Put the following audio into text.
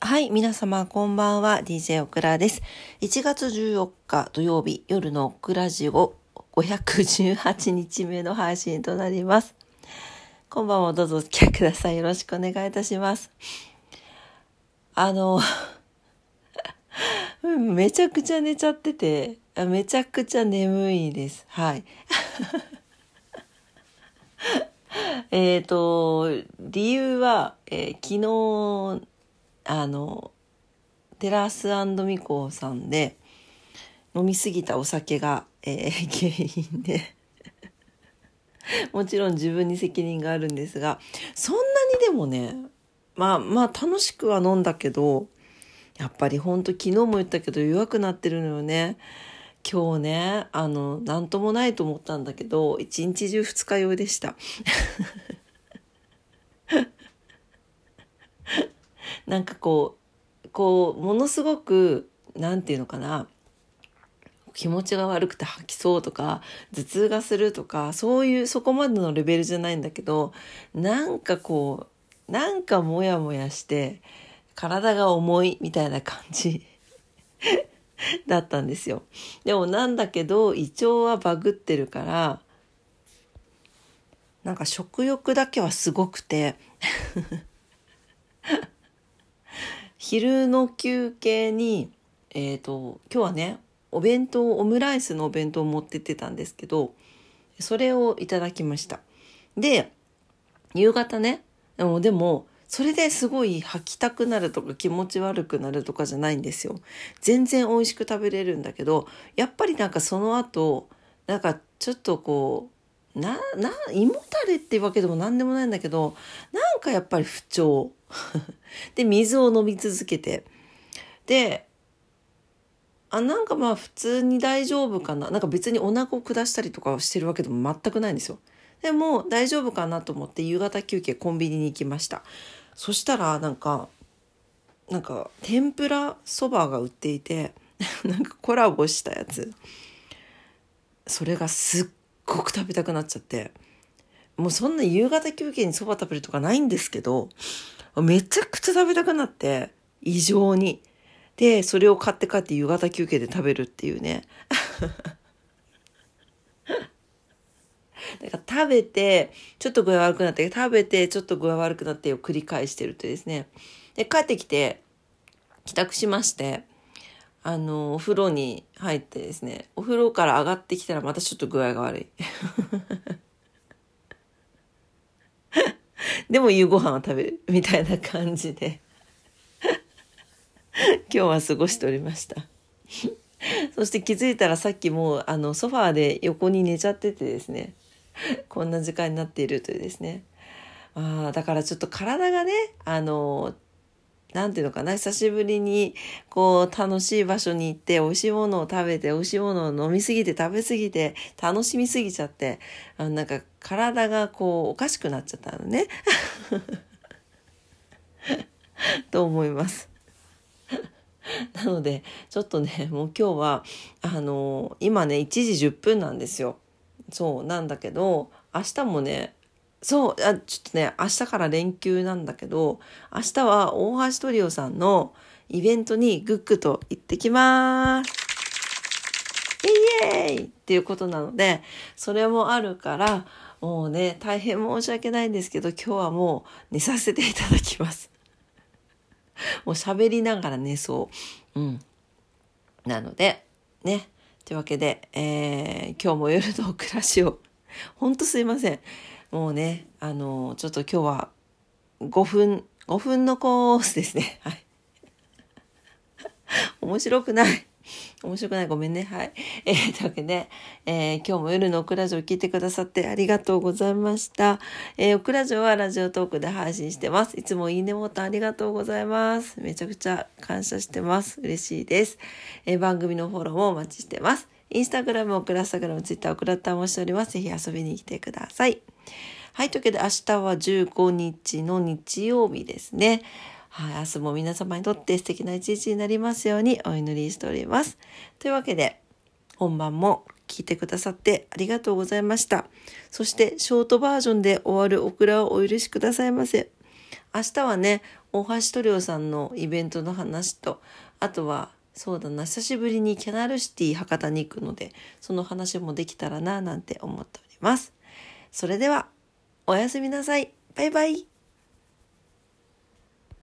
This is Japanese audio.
はい、皆様こんばんは、DJ オクラです。1月14日土曜日夜のオクラジオ518日目の配信となります。こんばんは、どうぞお付き合いください。よろしくお願いいたします。あの、めちゃくちゃ寝ちゃってて、めちゃくちゃ眠いです。はい。えっと、理由は、えー、昨日、あの、テラスミコさんで飲みすぎたお酒が、えー、原因で もちろん自分に責任があるんですが、そんなにでもね、まあまあ楽しくは飲んだけど、やっぱりほんと昨日も言ったけど弱くなってるのよね。今日ね、あの、なんともないと思ったんだけど、一日中二日酔いでした。なんかこう、こう、ものすごく、なんていうのかな、気持ちが悪くて吐きそうとか、頭痛がするとか、そういう、そこまでのレベルじゃないんだけど、なんかこう、なんかモヤモヤして、体が重いみたいな感じ だったんですよ。でもなんだけど胃腸はバグってるからなんか食欲だけはすごくて昼の休憩にえっ、ー、と今日はねお弁当オムライスのお弁当を持ってってたんですけどそれをいただきました。で夕方ねでもでもそれですごい吐きたくなるとか気持ち悪くなるとかじゃないんですよ。全然美味しく食べれるんだけど、やっぱりなんかその後、なんかちょっとこう、な、な、胃もたれっていうわけでも何でもないんだけど、なんかやっぱり不調。で、水を飲み続けて。で、あ、なんかまあ普通に大丈夫かな。なんか別にお腹を下したりとかしてるわけでも全くないんですよ。でも大丈夫かなと思って夕方休憩コンビニに行きました。そしたらなんかなんか天ぷらそばが売っていて なんかコラボしたやつそれがすっごく食べたくなっちゃってもうそんな夕方休憩にそば食べるとかないんですけどめちゃくちゃ食べたくなって異常にでそれを買って帰って夕方休憩で食べるっていうね だから食べて、ちょっと具合悪くなって、食べて、ちょっと具合悪くなってを繰り返してるとですね。で、帰ってきて、帰宅しまして、あの、お風呂に入ってですね、お風呂から上がってきたらまたちょっと具合が悪い。でも夕ご飯は食べるみたいな感じで。今日は過ごしておりました。そして気づいたらさっきもうあのソファーで横に寝ちゃっててですね。こんな時間になっているというですね。あだからちょっと体がね、あの、なんていうのかな、久しぶりに、こう、楽しい場所に行って、美味しいものを食べて、美味しいものを飲みすぎて、食べすぎて、楽しみすぎちゃって、あのなんか、体がこう、おかしくなっちゃったのね。と思います。なので、ちょっとね、もう今日は、あの、今ね、1時10分なんですよ。そうなんだけど明日もねそうあちょっとね明日から連休なんだけど明日は大橋トリオさんのイベントにグッグと行ってきます。イエーイ！っていうことなのでそれもあるからもうね大変申し訳ないんですけど今日はもう寝させていただきます。もう喋りながら寝そう。うん。なのでね。というわけで、えー、今日も夜の暮らしを、ほんとすいません。もうね、あの、ちょっと今日は5分、5分のコースですね。はい。面白くない。面白くない。ごめんね。はい。えー、というわけで、えー、今日も夜のオクラジオを聞いてくださってありがとうございました。えー、オクラジオはラジオトークで配信してます。いつもいいねボタンありがとうございます。めちゃくちゃ感謝してます。嬉しいです。えー、番組のフォローもお待ちしてます。インスタグラム、オクラスタグラム、ツイッター、オクラッターもしております。ぜひ遊びに来てください。はい、というわけで明日は15日の日曜日ですね。はい、明日も皆様にとって素敵な一日になりますようにお祈りしております。というわけで、本番も聞いてくださってありがとうございました。そしてショートバージョンで終わるオクラをお許しくださいませ。明日はね、大橋塗料さんのイベントの話と、あとはそうだな、久しぶりにキャナルシティ博多に行くので、その話もできたらな、なんて思っております。それでは、おやすみなさい。バイバイ。